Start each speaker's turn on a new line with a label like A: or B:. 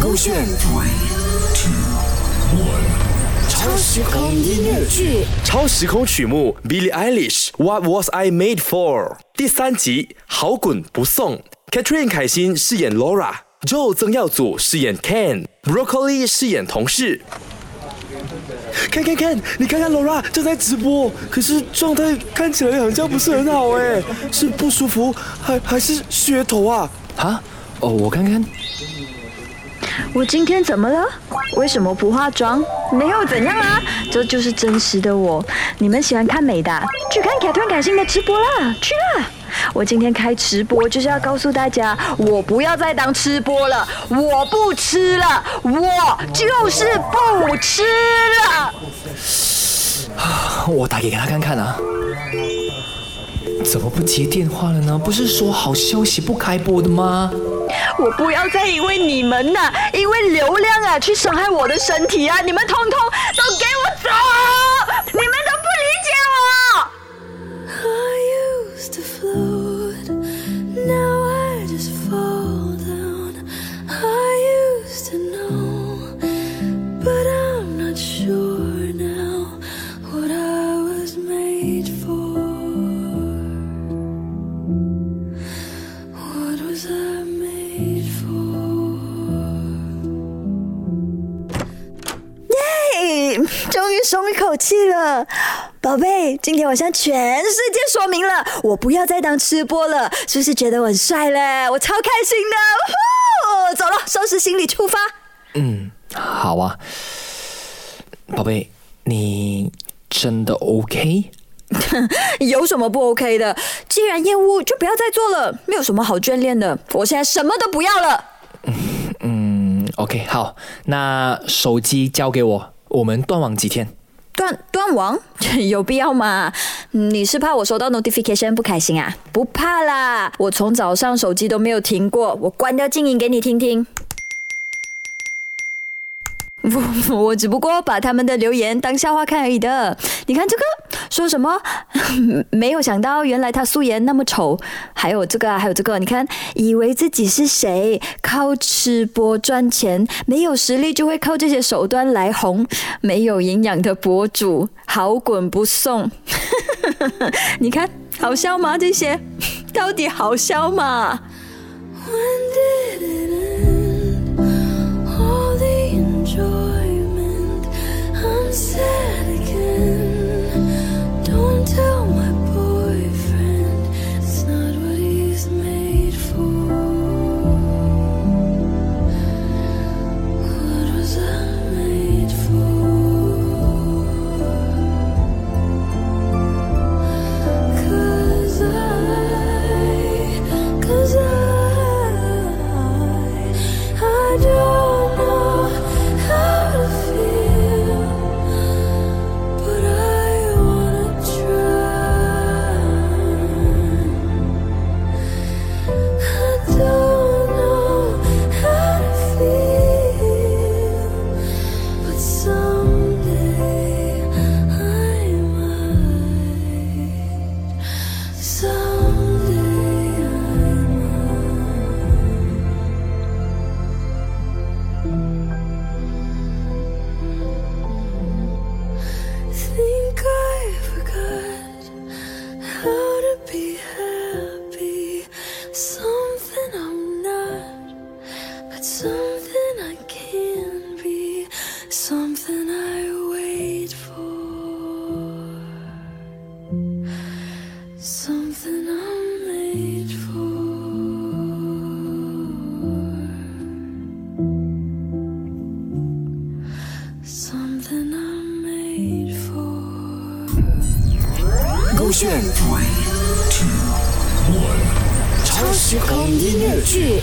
A: 勾选 Three, 超时空音乐剧，
B: 超时空曲目 Billie Eilish What Was I Made For 第三集好滚不送，Catherine 凯欣饰演 Laura，Joe 曾耀祖饰演 Ken，Broccoli 饰演同事。看看看，你看看 Laura 正在直播，可是状态看起来好像不是很好哎，是不舒服还还是噱头啊？
C: 啊？哦，我看看。
D: 我今天怎么了？为什么不化妆？没有怎样啊，这就是真实的我。你们喜欢看美的，去看凯特凯欣的直播啦，去啦！我今天开直播就是要告诉大家，我不要再当吃播了，我不吃了，我就是不吃了。
C: 我打给他看看啊。怎么不接电话了呢？不是说好消息不开播的吗？
D: 我不要再因为你们呐，因为流量啊，去伤害我的身体啊！你们通通都给我走！终于松一口气了，宝贝，今天我向全世界说明了，我不要再当吃播了，是不是觉得我很帅嘞？我超开心的，呼走了，收拾行李出发。
C: 嗯，好啊。宝贝，你真的 OK？
D: 有什么不 OK 的？既然厌恶，就不要再做了，没有什么好眷恋的。我现在什么都不要了。
C: 嗯，OK，好，那手机交给我，我们断网几天？
D: 断断网 有必要吗？你是怕我收到 notification 不开心啊？不怕啦，我从早上手机都没有停过，我关掉静音给你听听。我 我只不过把他们的留言当笑话看而已的。你看这个说什么？没有想到原来他素颜那么丑。还有这个啊，还有这个，你看，以为自己是谁？靠吃播赚钱，没有实力就会靠这些手段来红。没有营养的博主，好滚不送。你看，好笑吗？这些到底好笑吗？
A: 勾选 Three, Two, One，超时空音乐剧。